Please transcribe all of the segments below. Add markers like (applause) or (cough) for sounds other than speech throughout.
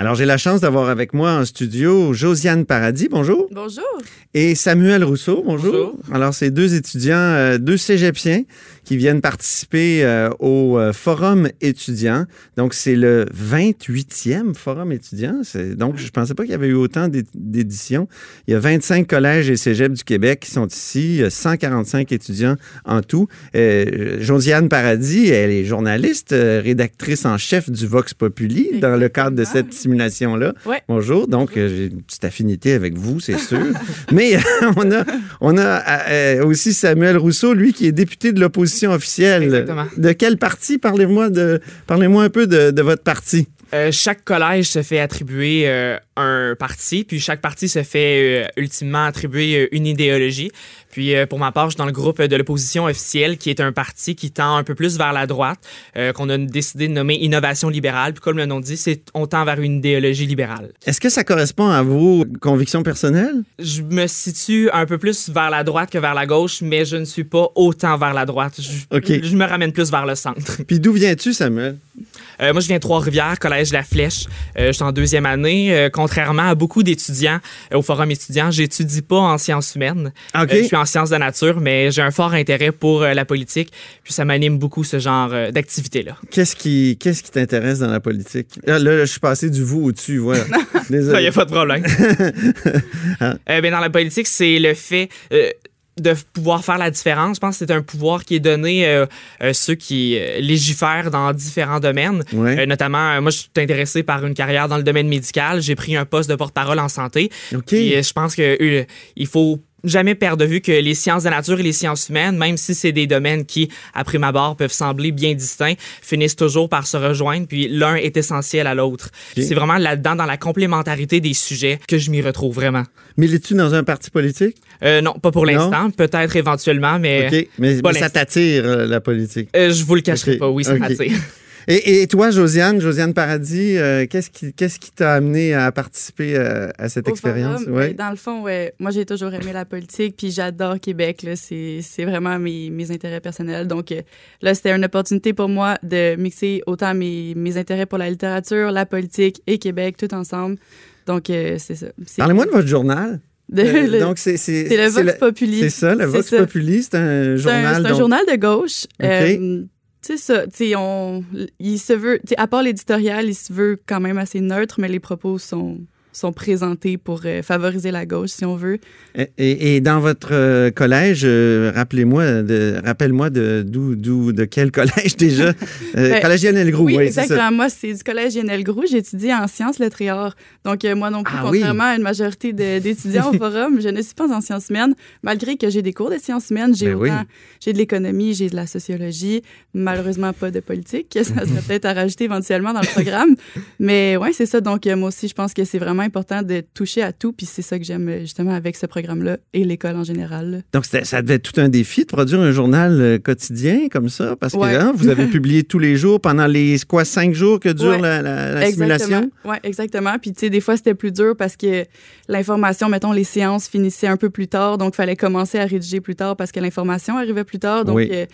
Alors, j'ai la chance d'avoir avec moi en studio Josiane Paradis, bonjour. Bonjour. Et Samuel Rousseau, bonjour. Bonjour. Alors, c'est deux étudiants, euh, deux cégepiens qui viennent participer euh, au euh, Forum étudiant. Donc, c'est le 28e Forum étudiant. Donc, je pensais pas qu'il y avait eu autant d'é- d'éditions. Il y a 25 collèges et cégeps du Québec qui sont ici, Il y a 145 étudiants en tout. Euh, Josiane Paradis, elle est journaliste, rédactrice en chef du Vox Populi dans le cadre de cette Ouais. Bonjour. Donc, euh, j'ai une petite affinité avec vous, c'est sûr. (laughs) Mais on a, on a euh, aussi Samuel Rousseau, lui, qui est député de l'opposition officielle. Exactement. De quel parti? Parlez-moi de, parlez-moi un peu de, de votre parti. Euh, chaque collège se fait attribuer euh, un parti, puis chaque parti se fait euh, ultimement attribuer une idéologie. Puis pour ma part, je suis dans le groupe de l'opposition officielle, qui est un parti qui tend un peu plus vers la droite, qu'on a décidé de nommer Innovation libérale. Puis comme le nom dit, c'est on tend vers une idéologie libérale. Est-ce que ça correspond à vos convictions personnelles? Je me situe un peu plus vers la droite que vers la gauche, mais je ne suis pas autant vers la droite. Je me ramène plus vers le centre. Puis d'où viens-tu, Samuel? Euh, moi, je viens de Trois-Rivières, collège La Flèche. Euh, je suis en deuxième année. Euh, contrairement à beaucoup d'étudiants euh, au forum étudiant, j'étudie pas en sciences humaines. OK. Euh, je suis en sciences de nature, mais j'ai un fort intérêt pour la politique. Puis ça m'anime beaucoup ce genre d'activité-là. Qu'est-ce qui, qu'est-ce qui t'intéresse dans la politique? Là, là, je suis passé du vous au tu, voilà. Il n'y Désolé. a pas de problème. Ah. (laughs) Euh, ben, dans la politique, c'est le fait de pouvoir faire la différence. Je pense que c'est un pouvoir qui est donné euh, euh, ceux qui euh, légifèrent dans différents domaines. Ouais. Euh, notamment, euh, moi, je suis intéressé par une carrière dans le domaine médical. J'ai pris un poste de porte-parole en santé. OK. Puis, euh, je pense euh, il faut jamais perdre de vue que les sciences de la nature et les sciences humaines, même si c'est des domaines qui, à prime abord, peuvent sembler bien distincts, finissent toujours par se rejoindre, puis l'un est essentiel à l'autre. C'est vraiment là-dedans, dans la complémentarité des sujets, que je m'y retrouve vraiment. Milites-tu dans un parti politique? Euh, non, pas pour l'instant, peut-être éventuellement, mais OK. Mais, mais ça t'attire, euh, la politique. euh, je vous le cacherai pas, oui, ça ok. m'attire. Et, et toi, Josiane, Josiane Paradis, euh, qu'est-ce qui qu'est-ce qui t'a amené à participer euh, à cette Au expérience? forum, Ouais. ben, dans le fond, ouais, moi, j'ai toujours aimé la politique, puis j'adore Québec. C'est vraiment mes, mes intérêts personnels. Donc, euh, là, c'était une opportunité pour moi de mixer autant mes, mes intérêts pour la littérature, la politique et Québec, tout ensemble. Donc, euh, c'est ça. Parlez-moi de votre journal. (laughs) de- Euh, le- donc, c'est le Vox Populi. C'est ça, le Vox ça. Populi, c'est un journal. c'est un donc- journal de gauche. OK. Euh, tu sais ça, tu sais, on, il se veut, tu à part l'éditorial, il se veut quand même assez neutre, mais les propos sont, sont présentés pour euh, favoriser la gauche, si on veut. Et, et- et dans votre euh, collège, euh, rappelez-moi, de, rappelle-moi de, d'où, d'où, de quel (laughs) collège déjà? Ben, collège Lionel Groux, oui, oui, c'est ça. exactement. Moi, c'est du collège Lionel Groux. J'étudie en sciences lettrées-arts. Donc, moi non plus, Ah oui. contrairement à une majorité de- d'étudiants au (laughs) forum, je ne suis pas en sciences humaines, malgré que j'ai des cours de sciences humaines. J'ai Ben oui. j'ai de l'économie, j'ai de la sociologie, malheureusement pas de politique. (laughs) Ça serait peut-être à rajouter éventuellement dans le programme. Mais ouais, c'est ça. Donc, moi aussi, je pense que c'est vraiment important de toucher à tout. Puis c'est ça que j'aime euh, justement avec ce programme-là et l'école en général. là. Donc, ça devait être tout un défi de produire un journal euh, quotidien comme ça, parce que Ouais. hein, vous avez (laughs) publié tous les jours pendant les quoi, cinq jours que dure Ouais. la, la- la simulation? Oui, exactement. Puis, tu sais, des fois, c'était plus dur parce que l'information, mettons, les séances finissaient un peu plus tard. Donc, il fallait commencer à rédiger plus tard parce que l'information arrivait plus tard. Donc, Oui. euh,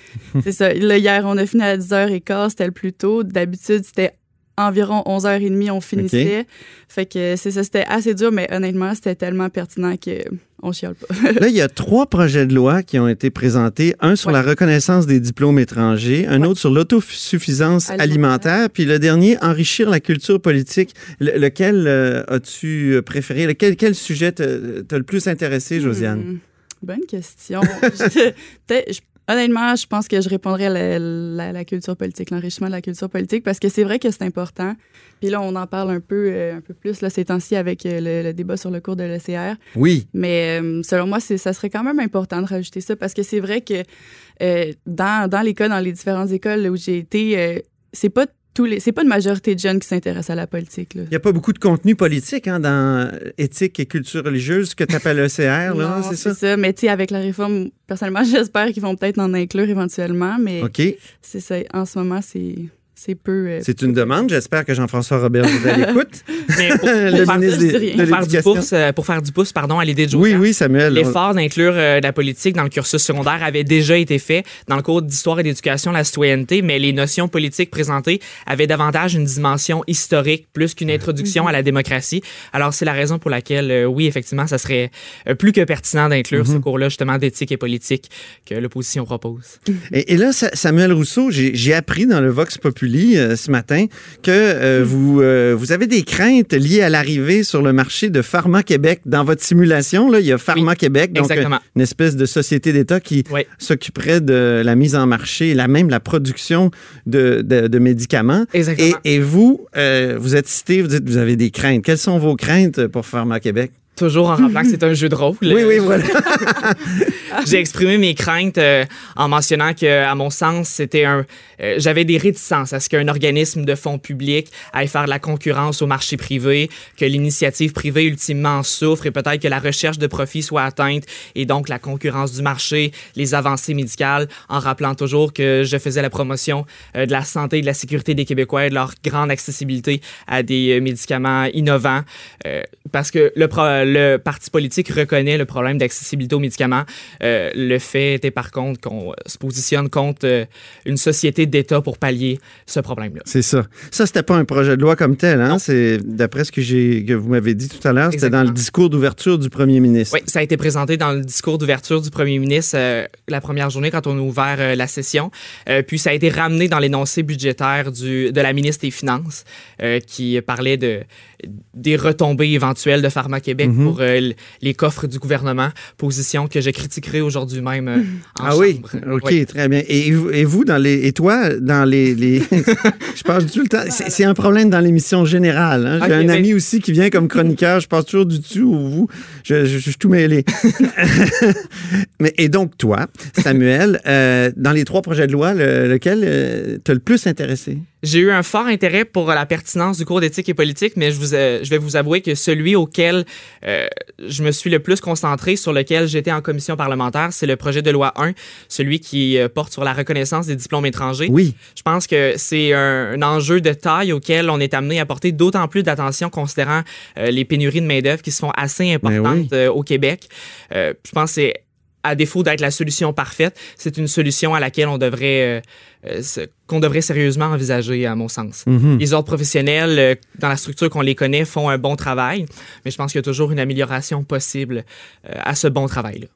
c'est ça. Là, hier, on a fini à 10h15. C'était le plus tôt. D'habitude, c'était environ 11h30, on finissait. Fait que c'est ça, c'était assez dur, mais honnêtement, c'était tellement pertinent que on chiale pas. (laughs) Là, il y a trois projets de loi qui ont été présentés. Un sur Ouais. la reconnaissance des diplômes étrangers, un Ouais. autre sur l'autosuffisance alimentaire. Alimentaire. puis le dernier, enrichir la culture politique. Le- lequel euh, as-tu préféré? Lequel, quel sujet t'a le plus intéressé, Josiane? Hmm, bonne question. (laughs) Je- honnêtement, je pense que je répondrais à la, la- la culture politique, l'enrichissement de la culture politique, parce que c'est vrai que c'est important. Puis là, on en parle un peu, euh, un peu plus là, ces temps-ci avec euh, le, le débat sur le cours de l'ECR. Oui. Mais euh, selon moi, ça serait quand même important de rajouter ça, parce que c'est vrai que euh, dans, dans les cas, dans les différentes écoles où j'ai été, euh, c'est pas tous les. C'est pas une majorité de jeunes qui s'intéressent à la politique. Là. Il n'y a pas beaucoup de contenu politique hein, dans éthique et culture religieuse, ce que tu appelles ECR, là, c'est ça? ça. Mais tu sais, avec la réforme, personnellement, (laughs) j'espère qu'ils vont peut-être en inclure éventuellement. Mais OK. c'est ça. En ce moment, c'est c'est peu. euh, C'est une demande. J'espère que Jean-François Robert est à (laughs) l'écoute. Mais pour, (laughs) pour Le faire, ministre je dis des- rien. de pour faire du pouce, pour faire du pouce pardon, à l'idée de Oui, Joker, oui, Samuel. L'effort d'inclure euh, la politique dans le cursus secondaire avait déjà été fait dans le cours d'histoire et d'éducation à la citoyenneté, mais les notions politiques présentées avaient davantage une dimension historique plus qu'une introduction à la démocratie. Alors c'est la raison pour laquelle, euh, oui, effectivement, ça serait plus que pertinent d'inclure ce cours-là justement d'éthique et politique que l'opposition propose. Et, et là, Sa- Samuel Rousseau, j'ai j'ai appris dans le Vox Populi euh, ce matin que euh, vous, euh, vous avez des craintes liées à l'arrivée sur le marché de Pharma Québec. Dans votre simulation, là, il y a Pharma Oui, Québec, donc euh, exactement. une espèce de société d'État qui Oui. s'occuperait de la mise en marché, la même la production de, de- de médicaments. Et, Exactement. et vous, vous êtes cité, vous dites que vous avez des craintes. Quelles sont vos craintes pour Pharma Québec? Toujours en (laughs) rappelant que c'est un jeu de rôle. Oui, oui, voilà. (laughs) (laughs) J'ai exprimé mes craintes euh, en mentionnant que, à mon sens, c'était un. euh, J'avais des réticences à ce qu'un organisme de fonds publics aille faire de la concurrence au marché privé, que l'initiative privée ultimement en souffre et peut-être que la recherche de profit soit atteinte et donc la concurrence du marché, les avancées médicales, en rappelant toujours que je faisais la promotion euh, de la santé et de la sécurité des Québécois et de leur grande accessibilité à des euh, médicaments innovants. Euh, parce que le, pro- le parti politique reconnaît le problème d'accessibilité aux médicaments. Euh, le fait était par contre qu'on euh, se positionne contre euh, une société d'État pour pallier ce problème-là. C'est ça. Ça, c'était pas un projet de loi comme tel. Hein? C'est d'après ce que j'ai que vous m'avez dit tout à l'heure, c'était dans le discours d'ouverture du premier ministre. Oui, ça a été présenté dans le discours d'ouverture du premier ministre euh, la première journée quand on a ouvert la session. Puis ça a été ramené dans l'énoncé budgétaire du, de la ministre des Finances qui parlait de, des retombées éventuelles de Pharma Québec Mhm. pour euh, les coffres du gouvernement, position que je critiquerai aujourd'hui même euh, en Ah oui, ok, Oui. très bien. Et, vous- et vous, dans les, et toi, dans les, les- (laughs) je passe tout le temps. C'est un problème dans l'émission générale. hein. J'ai un mais- ami aussi qui vient comme chroniqueur. Je passe toujours du dessus ou vous. Je, je- je suis tout mêlé. (laughs) Mais et donc toi, Samuel, euh, dans les trois projets de loi, le- lequel euh, t'as le plus intéressé? J'ai eu un fort intérêt pour la pertinence du cours d'éthique et politique, mais je, vous, euh, je vais vous avouer que celui auquel euh, je me suis le plus concentré, sur lequel j'étais en commission parlementaire, c'est le projet de loi 1, celui qui euh, porte sur la reconnaissance des diplômes étrangers. Oui. Je pense que c'est un, un enjeu de taille auquel on est amené à porter d'autant plus d'attention considérant euh, les pénuries de main-d'œuvre qui se font assez importantes euh, au Québec. Euh, je pense que c'est à défaut d'être la solution parfaite, c'est une solution à laquelle on devrait euh, euh, qu'on devrait sérieusement envisager, à mon sens. Mhm. Les ordres professionnels, euh, dans la structure qu'on les connaît, font un bon travail, mais je pense qu'il y a toujours une amélioration possible à ce bon travail-là.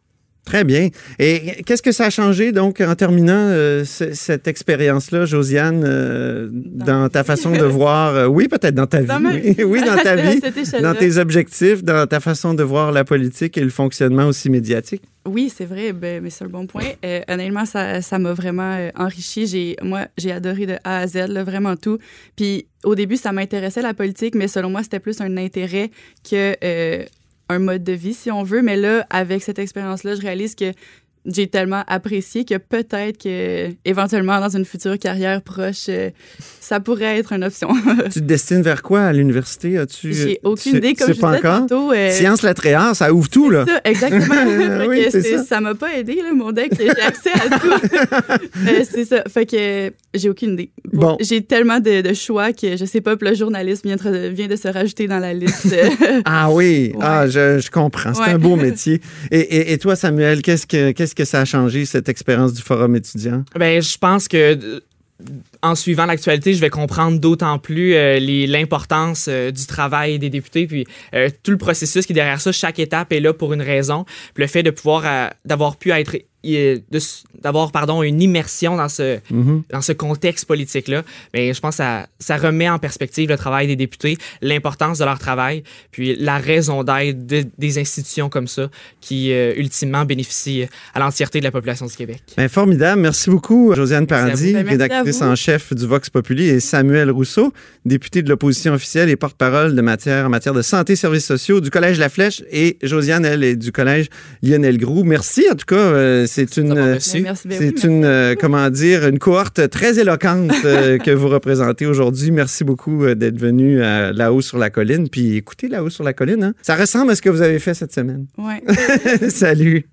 Très bien. Et qu'est-ce que ça a changé, donc, en terminant euh, ce- cette expérience-là, Josiane, euh, dans ta façon de voir, euh, oui, peut-être dans ta vie, ma oui, (laughs) dans ta (laughs) vie, dans tes objectifs, dans ta façon de voir la politique et le fonctionnement aussi médiatique. Oui, c'est vrai, ben, mais c'est un bon point. Euh, honnêtement, ça ça m'a vraiment euh, enrichi. J'ai, moi, j'ai adoré de A à Z, là, vraiment tout. Puis au début, ça m'intéressait la politique, mais selon moi, c'était plus un intérêt que euh, un mode de vie, si on veut. Mais là, avec cette expérience-là, je réalise que j'ai tellement apprécié que peut-être que éventuellement dans une future carrière proche, euh, ça pourrait être une option. tu te destines vers quoi? À l'université? As-tu, j'ai aucune idée, comme je pas disais encore? tantôt. euh, Sciences Latréa, ça ouvre tout, là. ça, exactement. (laughs) Oui, ça. m'a pas aidé, là, mon deck. J'ai accès à tout. (laughs) Euh, c'est ça. Fait que j'ai aucune idée. Bon. J'ai tellement de, de choix que je sais pas, puis le journalisme vient de, vient de se rajouter dans la liste. Ah oui, Ouais. ah, je, je comprends. C'est Ouais. un beau métier. Et, et- et toi, Samuel, qu'est-ce que, qu'est-ce que ça a changé, cette expérience du forum étudiant? Ben, je pense que euh, en suivant l'actualité, je vais comprendre d'autant plus euh, l'importance euh, du travail des députés, puis tout le processus qui est derrière ça. Chaque étape est là pour une raison. Puis le fait de pouvoir, d'avoir pu être, d'avoir pardon une immersion dans ce Mhm. dans ce contexte politique là, mais je pense que ça, ça remet en perspective le travail des députés, l'importance de leur travail, puis la raison d'être de- des institutions comme ça qui euh, ultimement bénéficient à l'entièreté de la population du Québec. Ben, formidable. Merci beaucoup, Josiane Paradis, Ben, rédactrice en chef du Vox Populi, et Samuel Rousseau, député de l'opposition officielle et porte-parole de matière, en matière de santé services sociaux du Collège La Flèche, et Josiane, elle, est du Collège Lionel Groux. Merci, en tout cas. euh, c'est une. Ben, ben c'est merci. une, euh, comment dire, une cohorte très éloquente euh, (laughs) que vous représentez aujourd'hui. Merci beaucoup euh, d'être venu à là-haut sur la colline. Puis écoutez là-haut sur la colline, hein. ça ressemble à ce que vous avez fait cette semaine. Ouais. (laughs) Salut.